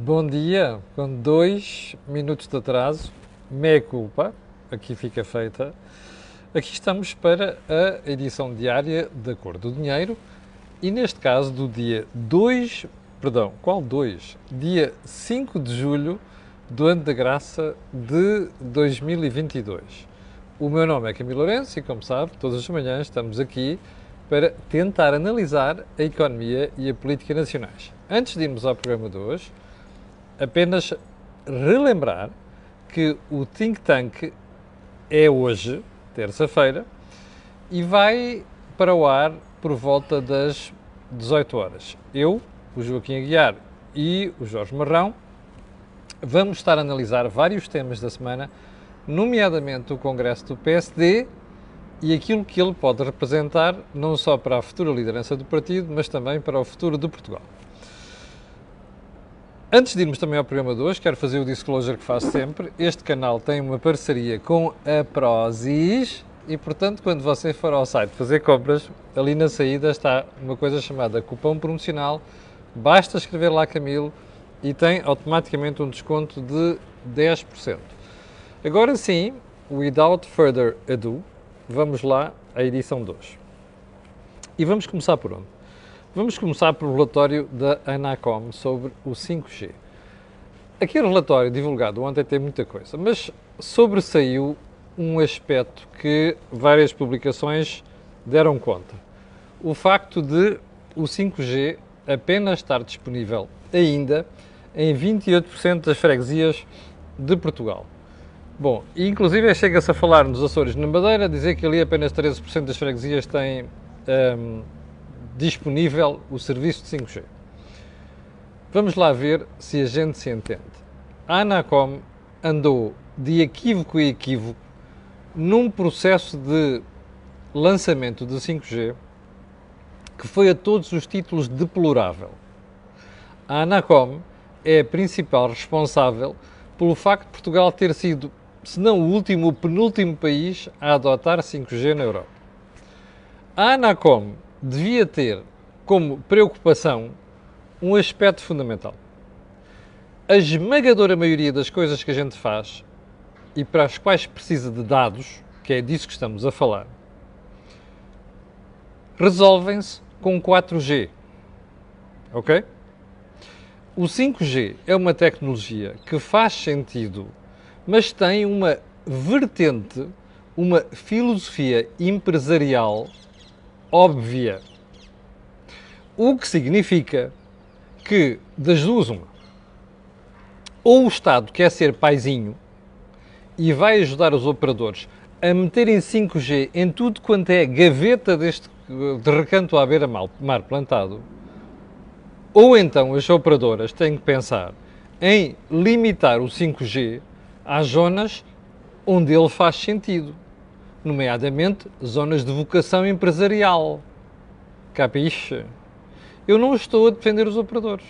Bom dia, com dois minutos de atraso, meia culpa, aqui fica feita. Aqui estamos para a edição diária da Cor do Dinheiro e neste caso do dia 2, perdão, qual 2? Dia 5 de julho do ano da graça de 2022. O meu nome é Camilo Lourenço e, como sabe, todas as manhãs estamos aqui para tentar analisar a economia e a política nacionais. Antes de irmos ao programa de hoje, apenas relembrar que o Think Tank é hoje, terça-feira, e vai para o ar por volta das 18 horas. Eu, o Joaquim Aguiar e o Jorge Marrão vamos estar a analisar vários temas da semana, nomeadamente o Congresso do PSD e aquilo que ele pode representar não só para a futura liderança do partido, mas também para o futuro de Portugal. Antes de irmos também ao programa de hoje, quero fazer o disclosure que faço sempre. Este canal tem uma parceria com a Prozis e, portanto, quando você for ao site fazer compras, ali na saída está uma coisa chamada cupom promocional. Basta escrever lá Camilo e tem automaticamente um desconto de 10%. Agora sim, without further ado, vamos lá à edição 2. E vamos começar por onde? Vamos começar pelo relatório da Anacom sobre o 5G. Aquele relatório divulgado ontem tem muita coisa, mas sobressaiu um aspecto que várias publicações deram conta. O facto de o 5G apenas estar disponível ainda em 28% das freguesias de Portugal. Bom, inclusive chega-se a falar nos Açores na Madeira, dizer que ali apenas 13% das freguesias têm um, disponível o serviço de 5G. Vamos lá ver se a gente se entende. A Anacom andou de equívoco em equívoco num processo de lançamento de 5G que foi a todos os títulos deplorável. A Anacom é a principal responsável pelo facto de Portugal ter sido, se não o último, o penúltimo país a adotar 5G na Europa. A Anacom devia ter como preocupação um aspecto fundamental. A esmagadora maioria das coisas que a gente faz e para as quais precisa de dados, que é disso que estamos a falar, resolvem-se com 4G. Ok? O 5G é uma tecnologia que faz sentido, mas tem uma vertente, uma filosofia empresarial óbvia. O que significa que, das duas, uma. Ou o Estado quer ser paizinho e vai ajudar os operadores a meterem 5G em tudo quanto é gaveta deste de recanto à beira-mar plantado, ou então as operadoras têm que pensar em limitar o 5G às zonas onde ele faz sentido nomeadamente zonas de vocação empresarial. Capiche? Eu não estou a defender os operadores.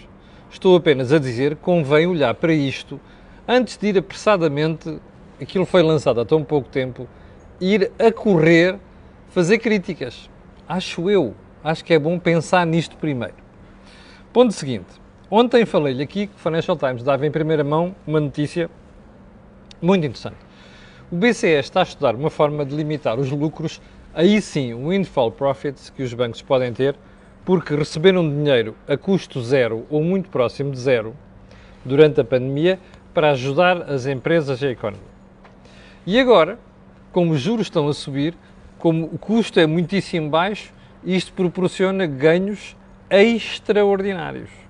Estou apenas a dizer que convém olhar para isto antes de ir apressadamente, aquilo foi lançado há tão pouco tempo, ir a correr fazer críticas. Acho eu. Acho que é bom pensar nisto primeiro. Ponto seguinte. Ontem falei-lhe aqui que o Financial Times dava em primeira mão uma notícia muito interessante o BCE está a estudar uma forma de limitar os lucros, aí sim, o windfall profits que os bancos podem ter, porque receberam dinheiro a custo zero ou muito próximo de zero durante a pandemia para ajudar as empresas e a economia. E agora, como os juros estão a subir, como o custo é muitíssimo baixo, isto proporciona ganhos extraordinários.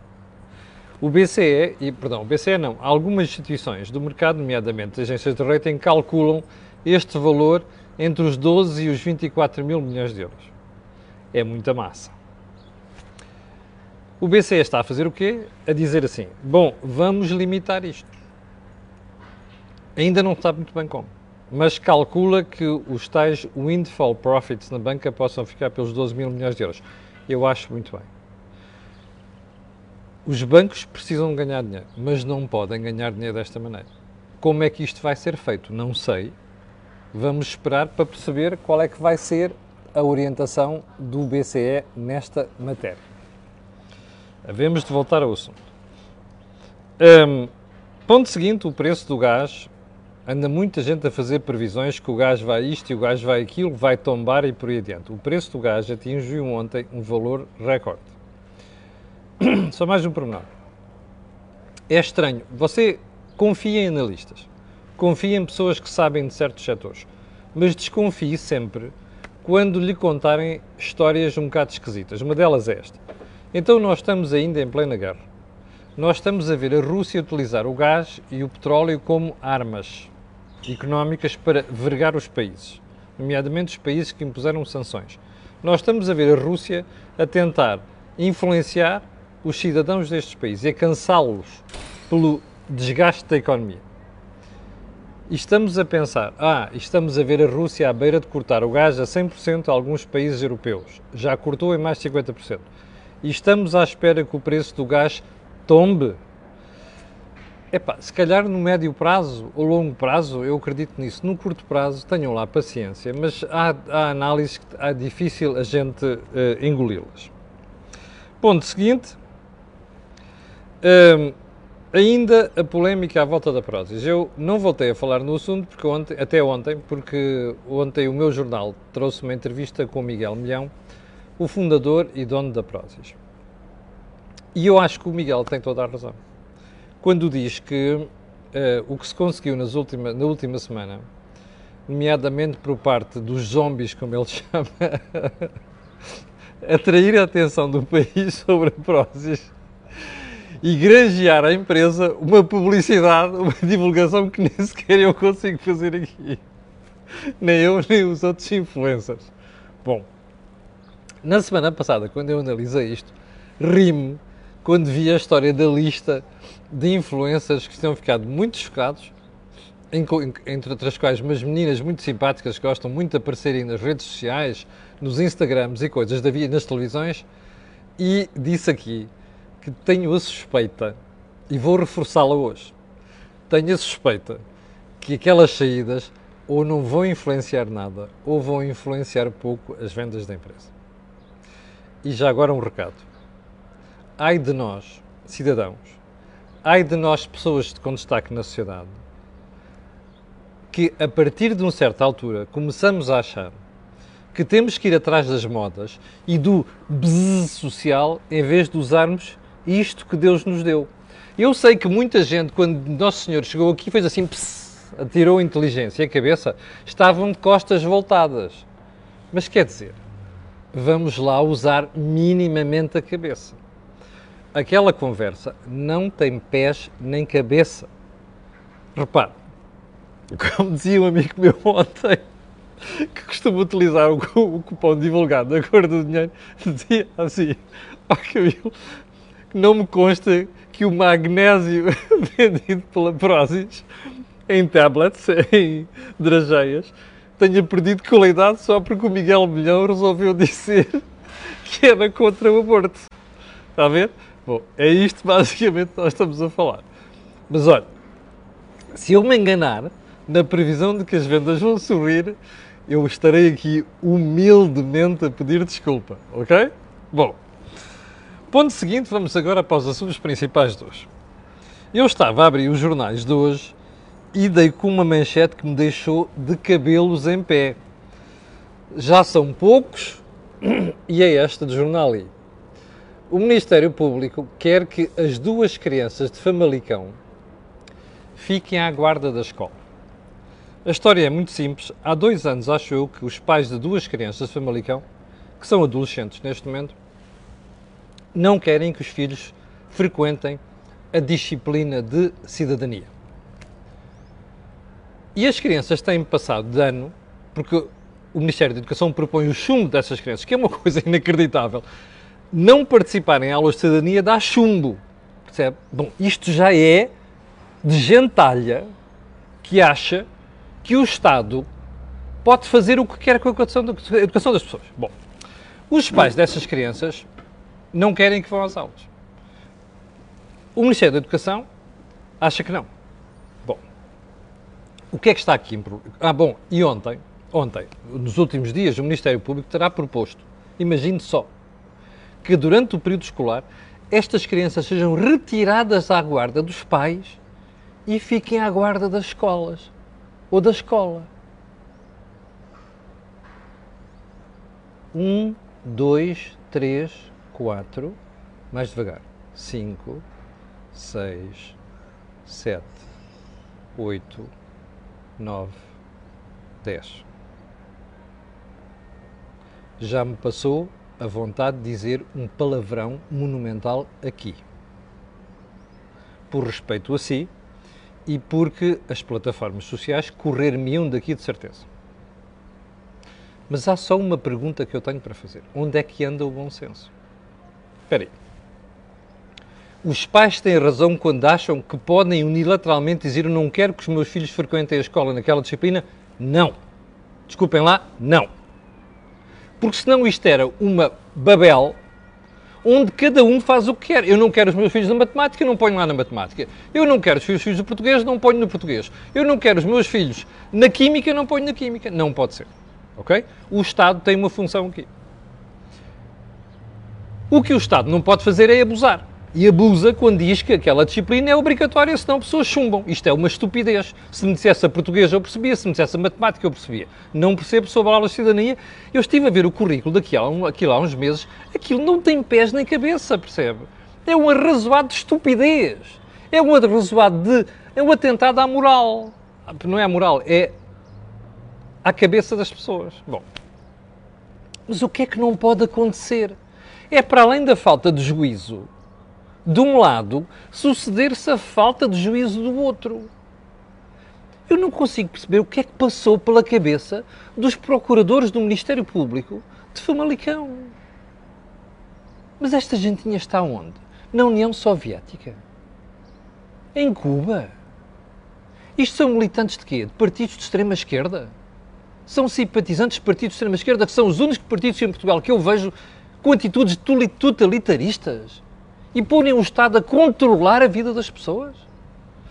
O BCE, e, perdão, o BCE não, algumas instituições do mercado, nomeadamente agências de rating, calculam este valor entre os 12 e os 24 mil milhões de euros. É muita massa. O BCE está a fazer o quê? A dizer assim: bom, vamos limitar isto. Ainda não sabe muito bem como, mas calcula que os tais windfall profits na banca possam ficar pelos 12 mil milhões de euros. Eu acho muito bem. Os bancos precisam ganhar dinheiro, mas não podem ganhar dinheiro desta maneira. Como é que isto vai ser feito? Não sei. Vamos esperar para perceber qual é que vai ser a orientação do BCE nesta matéria. Havemos de voltar ao assunto. Um, ponto seguinte, o preço do gás. Anda muita gente a fazer previsões que o gás vai isto e o gás vai aquilo, vai tombar e por aí adiante. O preço do gás atingiu ontem um valor recorde. Só mais um pormenor. É estranho. Você confia em analistas, confia em pessoas que sabem de certos setores, mas desconfie sempre quando lhe contarem histórias um bocado esquisitas. Uma delas é esta. Então nós estamos ainda em plena guerra. Nós estamos a ver a Rússia utilizar o gás e o petróleo como armas económicas para vergar os países, nomeadamente os países que impuseram sanções. Nós estamos a ver a Rússia a tentar influenciar os cidadãos destes países e cansá-los pelo desgaste da economia. E estamos a pensar, ah, estamos a ver a Rússia à beira de cortar o gás a 100% a alguns países europeus. Já cortou em mais de 50%. E estamos à espera que o preço do gás tombe Epá, se calhar no médio prazo ou longo prazo, eu acredito nisso. No curto prazo, tenham lá paciência, mas há, há análises que é difícil a gente uh, engoli-las. Ponto seguinte. Um, ainda a polémica à volta da Prozis. Eu não voltei a falar no assunto porque ontem, até ontem, porque ontem o meu jornal trouxe uma entrevista com o Miguel Milhão, o fundador e dono da Prozis. E eu acho que o Miguel tem toda a razão quando diz que uh, o que se conseguiu nas última, na última semana, nomeadamente por parte dos zombies, como ele chama, atrair a atenção do país sobre a Prozis e granjear à empresa uma publicidade, uma divulgação que nem sequer eu consigo fazer aqui. Nem eu, nem os outros influencers. Bom, na semana passada, quando eu analisei isto, ri-me quando vi a história da lista de influencers que tinham ficado muito chocados, entre outras quais umas meninas muito simpáticas que gostam muito de aparecerem nas redes sociais, nos Instagrams e coisas da vida nas televisões, e disse aqui que tenho a suspeita, e vou reforçá-la hoje, tenho a suspeita que aquelas saídas ou não vão influenciar nada, ou vão influenciar pouco as vendas da empresa. E já agora um recado. Ai de nós, cidadãos, ai de nós, pessoas com destaque na sociedade, que a partir de uma certa altura começamos a achar que temos que ir atrás das modas e do bzz social em vez de usarmos isto que Deus nos deu. Eu sei que muita gente, quando Nosso Senhor chegou aqui, fez assim, pss, atirou a inteligência e a cabeça, estavam de costas voltadas. Mas quer dizer, vamos lá usar minimamente a cabeça aquela conversa não tem pés nem cabeça. Repare, como dizia um amigo meu ontem, que costuma utilizar o, cupom divulgado da cor do dinheiro, dizia assim, oh, Camilo, não me consta que o magnésio vendido pela Prozis em tablets, em drageias, tenha perdido qualidade só porque o Miguel Milhão resolveu dizer que era contra o aborto. Está a ver? Bom, é isto basicamente que nós estamos a falar. Mas olha, se eu me enganar na previsão de que as vendas vão subir, eu estarei aqui humildemente a pedir desculpa, ok? Bom, ponto seguinte, vamos agora para os assuntos principais de hoje. Eu estava a abrir os jornais de hoje e dei com uma manchete que me deixou de cabelos em pé. Já são poucos e é esta do jornal I. O Ministério Público quer que as duas crianças de Famalicão fiquem à guarda da escola. A história é muito simples. Há dois anos, acho eu, que os pais de duas crianças de Famalicão, que são adolescentes neste momento, não querem que os filhos frequentem a disciplina de cidadania. E as crianças têm passado de ano, porque o Ministério da Educação propõe o chumbo dessas crianças, que é uma coisa inacreditável não participar em aulas de cidadania dá chumbo. Percebe? Bom, isto já é de gentalha que acha que o Estado pode fazer o que quer com a educação, educação das pessoas. Bom, os pais dessas crianças não querem que vão às aulas. O Ministério da Educação acha que não. Bom, o que é que está aqui? Ah, bom, e ontem, ontem, nos últimos dias, o Ministério Público terá proposto, imagine só, que durante o período escolar estas crianças sejam retiradas à guarda dos pais e fiquem à guarda das escolas ou da escola. Um, dois, três, quatro, mais devagar. Cinco, seis, sete, oito, nove, dez. Já me passou a vontade de dizer um palavrão monumental aqui. Por respeito a si e porque as plataformas sociais correr-me-iam daqui de certeza. Mas há só uma pergunta que eu tenho para fazer. Onde é que anda o bom senso? Espera aí. Os pais têm razão quando acham que podem unilateralmente dizer eu não quero que os meus filhos frequentem a escola naquela disciplina? Não. Desculpem lá, não. Porque senão isto era uma Babel onde cada um faz o que quer. Eu não quero os meus filhos na matemática, não ponho lá na matemática. Eu não quero os meus filhos do português, não ponho no português. Eu não quero os meus filhos na química, não ponho na química. Não pode ser. Ok? O Estado tem uma função aqui. O que o Estado não pode fazer é abusar. E abusa quando diz que aquela disciplina é obrigatória, senão pessoas chumbam. Isto é uma estupidez. Se me dissesse a português eu percebia, se me dissesse a matemática eu percebia. Não percebo sobre a aula de cidadania. Eu estive a ver o currículo daquilo aquilo há uns meses. Aquilo não tem pés nem cabeça, percebe? É um arrazoado de estupidez. É um arrazoado de... É um atentado à moral. Não é à moral, é à cabeça das pessoas. Bom, mas o que é que não pode acontecer? É para além da falta de juízo de um lado, suceder-se a falta de juízo do outro. Eu não consigo perceber o que é que passou pela cabeça dos procuradores do Ministério Público de Famalicão. Mas esta gentinha está onde? Na União Soviética? Em Cuba? Isto são militantes de quê? De partidos de extrema-esquerda? São simpatizantes de partidos de extrema-esquerda que são os únicos partidos em Portugal que eu vejo com atitudes totalitaristas? e põem o Estado a controlar a vida das pessoas?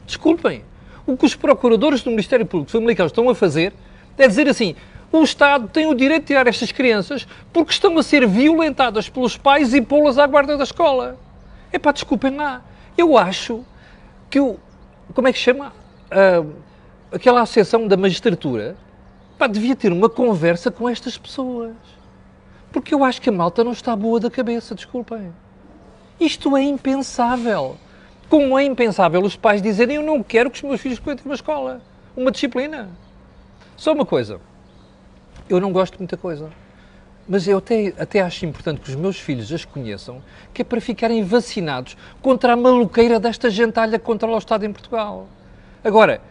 Desculpem. O que os procuradores do Ministério Público Familiar estão a fazer é dizer assim: o Estado tem o direito de tirar estas crianças porque estão a ser violentadas pelos pais e pô-las à guarda da escola. É pá, desculpem lá. Eu acho que o. Como é que chama? Uh, aquela associação da magistratura pá, devia ter uma conversa com estas pessoas. Porque eu acho que a malta não está boa da cabeça, desculpem. Isto é impensável. Como é impensável os pais dizerem eu não quero que os meus filhos frequentem uma escola, uma disciplina. Só uma coisa. Eu não gosto de muita coisa. Mas eu até, até acho importante que os meus filhos as conheçam, que é para ficarem vacinados contra a maluqueira desta gentalha que controla o Estado em Portugal. Agora,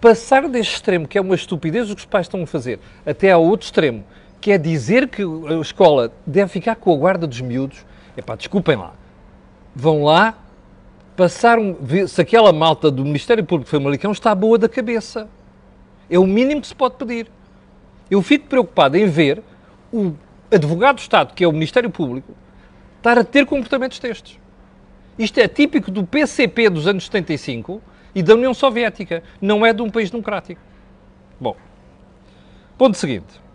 passar deste extremo, que é uma estupidez o que os pais estão a fazer, até ao outro extremo, que é dizer que a escola deve ficar com a guarda dos miúdos, é desculpem lá vão lá passar um, se aquela malta do Ministério Público Famalicão está boa da cabeça. É o mínimo que se pode pedir. Eu fico preocupado em ver o advogado do Estado, que é o Ministério Público, estar a ter comportamentos destes. Isto é típico do PCP dos anos 75 e da União Soviética. Não é de um país democrático. Bom, ponto seguinte.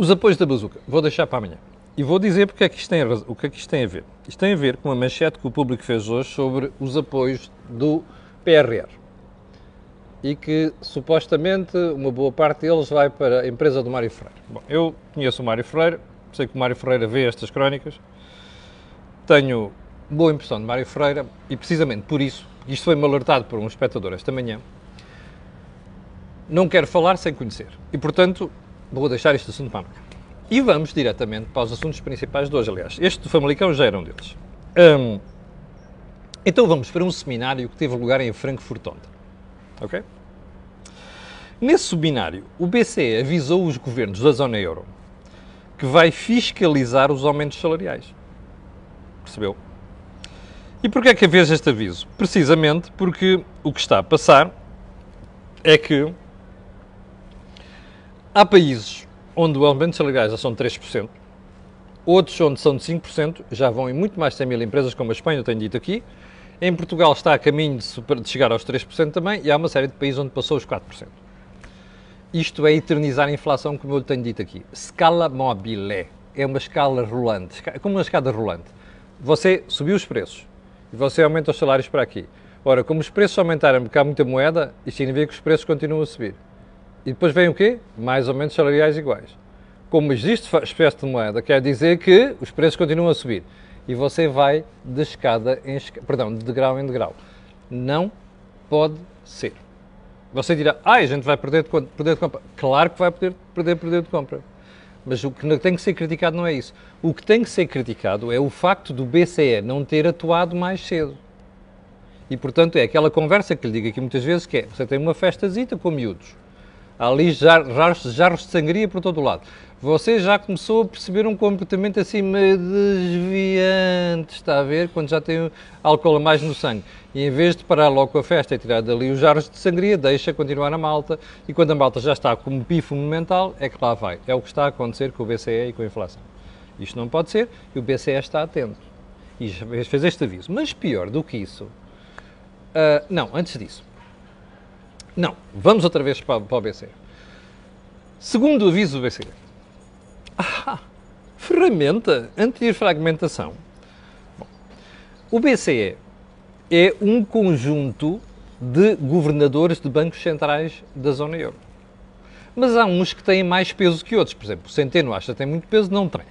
Os apoios da bazuca. Vou deixar para amanhã. E vou dizer porque é que isto tem, o que é que isto tem a ver. Isto tem a ver com a manchete que o público fez hoje sobre os apoios do PRR. E que supostamente uma boa parte deles vai para a empresa do Mário Ferreira. Bom, eu conheço o Mário Ferreira, sei que o Mário Ferreira vê estas crónicas, tenho boa impressão de Mário Ferreira e precisamente por isso, isto foi-me alertado por um espectador esta manhã, não quero falar sem conhecer. E portanto, vou deixar este assunto para amanhã. E vamos diretamente para os assuntos principais de hoje, aliás. Este do Famalicão já era um deles. Um, então vamos para um seminário que teve lugar em Frankfurt ontem. Ok? Nesse seminário, o BCE avisou os governos da zona euro que vai fiscalizar os aumentos salariais. Percebeu? E porquê é que havia este aviso? Precisamente porque o que está a passar é que há países onde o aumento salariais já são de 3%, outros onde são de 5%, já vão em muito mais de 100 mil empresas, como a Espanha, eu tenho dito aqui. Em Portugal está a caminho de, super, de chegar aos 3% também, e há uma série de países onde passou os 4%. Isto é eternizar a inflação, como eu lhe tenho dito aqui. Scala mobile. É uma escala rolante, como uma escada rolante. você subiu os preços e você aumenta os salários para aqui. Ora, como os preços aumentaram porque há muita moeda, isto significa que os preços continuam a subir. E depois vem o quê? Mais ou menos salariais iguais. Como existe espécie de moeda, quer dizer que os preços continuam a subir. E você vai de escada em escada, perdão, de degrau em degrau. Não pode ser. Você dirá, ah, a gente vai perder de, perder de compra. Claro que vai poder perder, perder de compra. Mas o que tem que ser criticado não é isso. O que tem que ser criticado é o facto do BCE não ter atuado mais cedo. E, portanto, é aquela conversa que lhe digo aqui muitas vezes, que é, você tem uma festazita com miúdos, ali jarros, de sangria por todo o lado. Você já começou a perceber um comportamento assim meio desviante, está a ver? Quando já tem álcool a mais no sangue. E em vez de parar logo com a festa e tirar dali os jarros de sangria, deixa continuar a malta. E quando a malta já está como pifo monumental, é que lá vai. É o que está a acontecer com o BCE e com a inflação. Isto não pode ser e o BCE está atento. E fez este aviso. Mas pior do que isso. Uh, não, antes disso. Não, vamos outra vez para, para o BCE. Segundo aviso do BCE. Ah, ferramenta anti-fragmentação. o BCE é um conjunto de governadores de bancos centrais da zona euro. Mas há uns que têm mais peso que outros. Por exemplo, o Centeno acha que tem muito peso, não tem.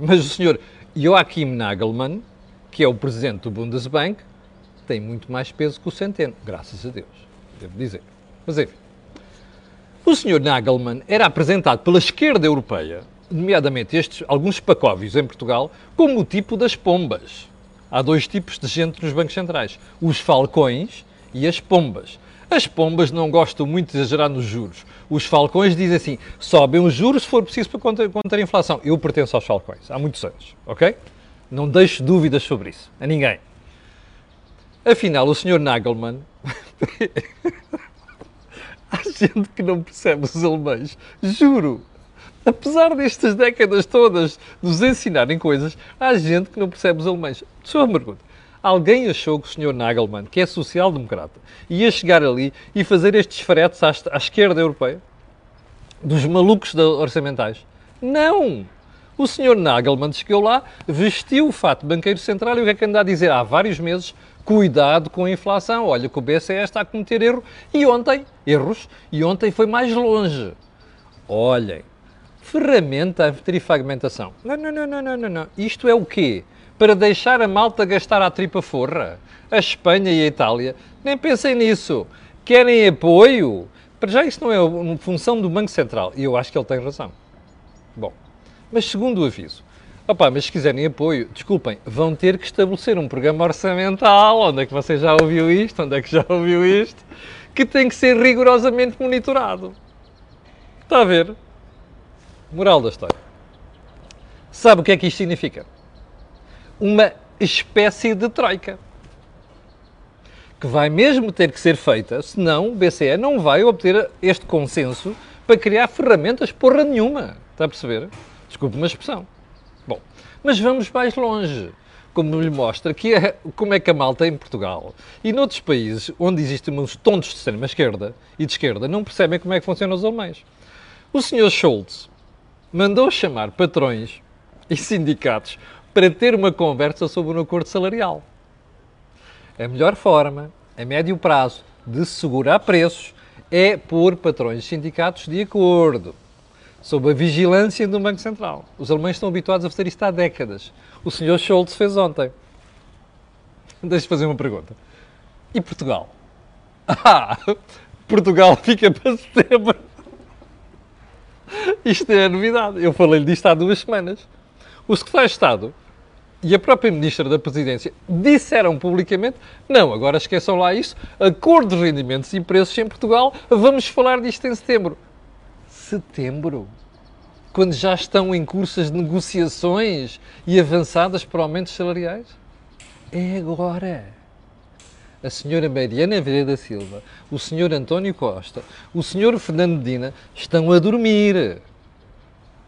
Mas o senhor Joachim Nagelmann, que é o presidente do Bundesbank, tem muito mais peso que o Centeno, graças a Deus, devo dizer. Mas enfim. O senhor Nagelmann era apresentado pela esquerda europeia nomeadamente estes, alguns pacóvios em Portugal, como o tipo das pombas. Há dois tipos de gente nos bancos centrais: os falcões e as pombas. As pombas não gostam muito de exagerar nos juros. Os falcões dizem assim: sobem os juros se for preciso para conter, conter a inflação. Eu pertenço aos falcões há muitos anos, ok? Não deixo dúvidas sobre isso, a ninguém. Afinal, o Sr. Nagelmann. Há gente que não percebe os alemães, juro apesar destas décadas todas nos ensinarem coisas, há gente que não percebe os alemães. Só uma pergunta. Alguém achou que o Sr. Nagelmann, que é social-democrata, ia chegar ali e fazer estes fretes à, à esquerda europeia? Dos malucos orçamentais? Não! O Sr. Nagelmann chegou lá, vestiu o fato banqueiro central e o que é que anda a dizer há vários meses? Cuidado com a inflação, olha que o BCE está a cometer erro. E ontem, erros, e ontem foi mais longe. Olhem, ferramenta antifragmentação. Não, não, não, não, não, não. Isto é o quê? Para deixar a malta gastar a tripa forra? A Espanha e a Itália? Nem pensem nisso. Querem apoio? Para já isso não é uma função do Banco Central. E eu acho que ele tem razão. Bom, mas segundo o aviso, Opa, mas se quiserem apoio, desculpem, vão ter que estabelecer um programa orçamental. Onde é que você já ouviu isto? Onde é que já ouviu isto? Que tem que ser rigorosamente monitorado. Está a ver? Moral da história. Sabe o que é que isto significa? Uma espécie de troika. Que vai mesmo ter que ser feita, senão o BCE não vai obter este consenso para criar ferramentas porra nenhuma. Está a perceber? Desculpe uma expressão. Mas vamos mais longe. Como lhe mostra que é, como é que a malta em Portugal e noutros países onde existem uns tontos de extrema-esquerda e de esquerda não percebem como é que funcionam os alemães. O Sr. Schultz mandou chamar patrões e sindicatos para ter uma conversa sobre um acordo salarial. A melhor forma, a médio prazo, de segurar preços é pôr patrões e sindicatos de acordo, sob a vigilância do Banco Central. Os alemães estão habituados a fazer isto há décadas. O Sr. Schultz fez ontem. Deixa-me fazer uma pergunta. E Portugal? Ah, Portugal fica para setembro. Isto é a novidade. Eu falei-lhe disto há duas semanas. O secretário de Estado e a própria Ministra da Presidência disseram publicamente: não, agora esqueçam lá isso, acordo de rendimentos e preços em Portugal, vamos falar disto em setembro. Setembro? Quando já estão em cursas de negociações e avançadas para aumentos salariais? É agora a senhora Mariana Vieira da Silva, o senhor António Costa, o senhor Fernando Medina estão a dormir.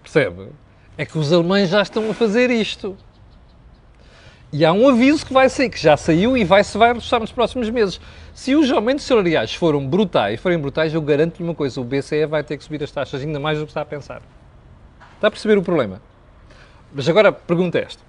Percebe? É que os alemães já estão a fazer isto. E há um aviso que vai sair, que já saiu e vai se vai nos próximos meses. Se os aumentos salariais foram brutais, forem brutais, eu garanto-lhe uma coisa, o BCE vai ter que subir as taxas ainda mais do que está a pensar. Está a perceber o problema? Mas agora pergunta é esta.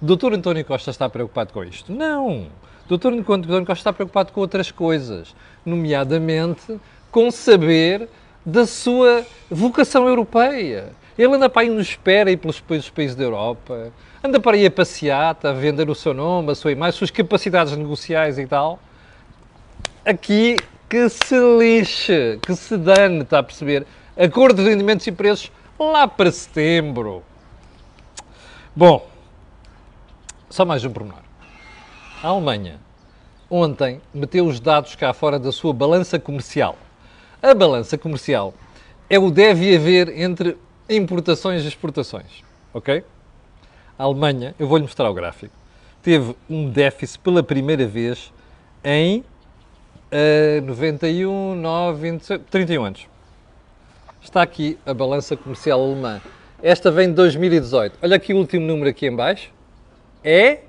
o doutor António Costa está preocupado com isto. Não! O doutor António Costa está preocupado com outras coisas, nomeadamente com saber da sua vocação europeia. Ele anda para aí nos espera aí pelos, países da Europa, anda para aí a passear, a vender o seu nome, a sua imagem, as suas capacidades negociais e tal. Aqui que se lixe, que se dane, está a perceber? Acordo de rendimentos e preços lá para setembro. Bom, só mais um pormenor. A Alemanha ontem meteu os dados cá fora da sua balança comercial. A balança comercial é o deve haver entre importações e exportações, ok? A Alemanha, eu vou-lhe mostrar o gráfico, teve um déficit pela primeira vez em uh, 91, 9, 26, 31 anos. Está aqui a balança comercial alemã. Esta vem de 2018. Olha aqui o último número aqui em baixo. É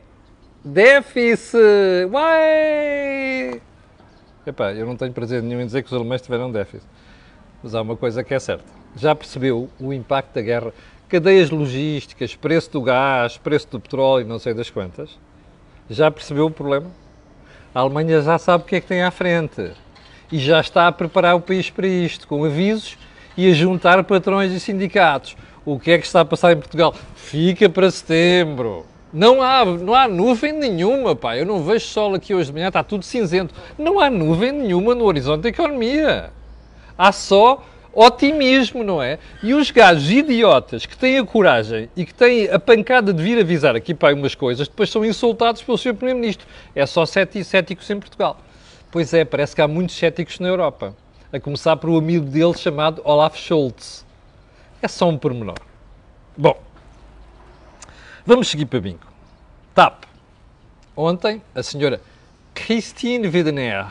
déficit. Uai! Epá, eu não tenho prazer nenhum em dizer que os alemães tiveram déficit. Mas há uma coisa que é certa. Já percebeu o impacto da guerra? Cadeias logísticas, preço do gás, preço do petróleo, não sei das quantas. Já percebeu o problema? A Alemanha já sabe o que é que tem à frente. E já está a preparar o país para isto, com avisos e a juntar patrões e sindicatos o que é que está a passar em Portugal? Fica para setembro. Não há, não há nuvem nenhuma, pá. Eu não vejo sol aqui hoje de manhã, está tudo cinzento. Não há nuvem nenhuma no horizonte da economia. Há só otimismo, não é? E os gajos idiotas que têm a coragem e que têm a pancada de vir avisar aqui para umas coisas, depois são insultados pelo Sr. Primeiro-Ministro. É só céticos em Portugal. Pois é, parece que há muitos céticos na Europa. A começar por um amigo dele chamado Olaf Scholz é só um pormenor. Bom, vamos seguir para bingo. TAP. Ontem, a senhora Christine Widener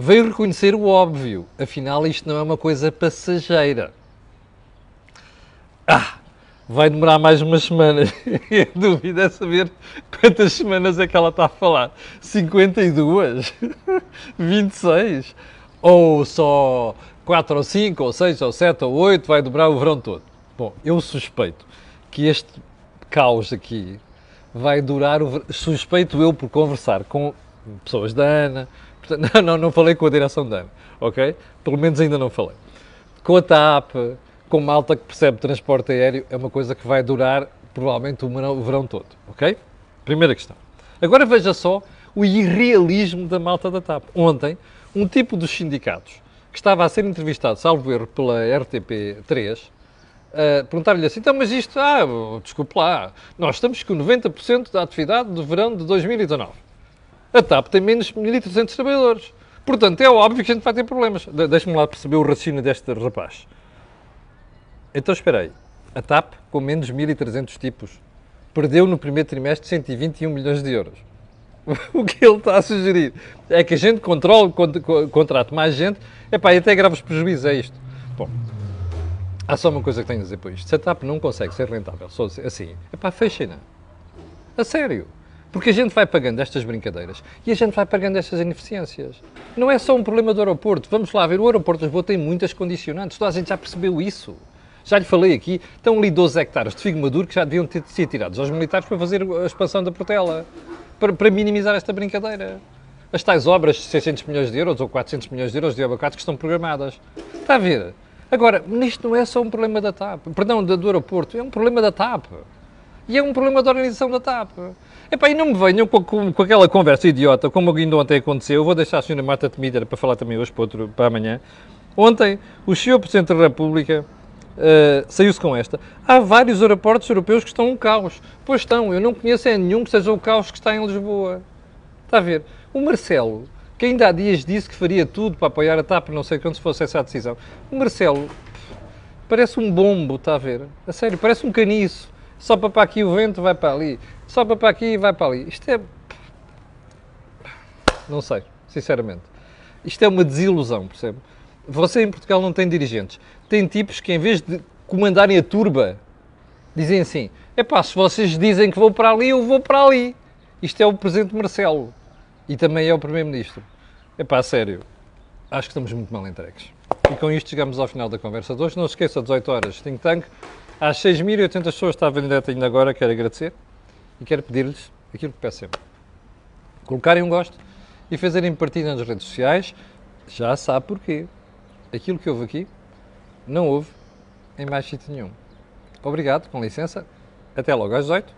veio reconhecer o óbvio. Afinal, isto não é uma coisa passageira. Ah, vai demorar mais umas semanas. a dúvida é saber quantas semanas é que ela está a falar. 52? 26? Ou só 4 ou 5, ou 6, ou 7, ou 8, vai dobrar o verão todo. Bom, eu suspeito que este caos aqui vai durar o. Suspeito eu por conversar com pessoas da ANA. Não, não, não falei com a direção da ANA, ok? Pelo menos ainda não falei. Com a TAP, com malta que percebe transporte aéreo, é uma coisa que vai durar provavelmente o verão, todo, ok? Primeira questão. Agora veja só o irrealismo da malta da TAP. Ontem, um tipo dos sindicatos que estava a ser entrevistado, salvo erro, pela RTP3, uh, perguntar-lhe assim, então, mas isto, ah, desculpe lá, nós estamos com 90% da atividade do verão de 2019. A TAP tem menos de 1.300 trabalhadores. Portanto, é óbvio que a gente vai ter problemas. De Deixa-me lá perceber o raciocínio deste rapaz. Então, espera aí. A TAP, com menos de 1.300 tipos, perdeu no primeiro trimestre 121 milhões de euros. o que ele está a sugerir é que a gente controle, contrate mais gente, epá, e até graves prejuízos é isto. Bom, há só uma coisa que tenho a dizer por isto. Se a TAP não consegue ser rentável só assim, epá, fechem-na. A sério. Porque a gente vai pagando estas brincadeiras e a gente vai pagando estas ineficiências. Não é só um problema do aeroporto. Vamos lá ver, o aeroporto de Lisboa tem muitas condicionantes. Toda a gente já percebeu isso. Já lhe falei aqui, estão ali 12 hectares de figo maduro que já deviam ter sido tirados aos militares para fazer a expansão da Portela para, para minimizar esta brincadeira. As tais obras de 600 milhões de euros ou 400 milhões de euros de abacates que estão programadas. Está a ver? Agora, isto não é só um problema da TAP, perdão, do, do aeroporto, é um problema da TAP. E é um problema da organização da TAP. Epá, e não me venham com, com, com, aquela conversa idiota, como ainda ontem aconteceu. Eu vou deixar a senhora Marta Temíder para falar também hoje para, outro, para amanhã. Ontem, o senhor Presidente da República uh, saiu-se com esta. Há vários aeroportos europeus que estão um caos. Pois estão, eu não conheço é nenhum que seja o caos que está em Lisboa. Está a ver? O Marcelo, que ainda há dias disse que faria tudo para apoiar a TAP, não sei quando se fosse essa a decisão. O Marcelo parece um bombo, está a ver? A sério, parece um caniço. Só para aqui o vento vai para ali. Só para aqui vai para ali. Isto é. Não sei, sinceramente. Isto é uma desilusão, percebe? Você em Portugal não tem dirigentes tem tipos que, em vez de comandarem a turba, dizem assim: é pá, se vocês dizem que vou para ali, eu vou para ali. Isto é o Presidente Marcelo e também é o Primeiro-Ministro. É pá, sério, acho que estamos muito mal entregues. E com isto chegamos ao final da conversa de hoje. Não se esqueça, 18 horas, Think Tank. Às 6.800 pessoas está a vender ainda agora, quero agradecer. E quero pedir-lhes aquilo que peço sempre. Colocarem um gosto e fazerem partilha nas redes sociais, já sabe porquê. Aquilo que houve aqui, não houve em mais sítio nenhum. Obrigado, com licença. Até logo às 8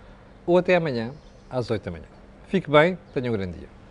ou até amanhã às 8 da manhã. Fique bem, tenha um grande dia.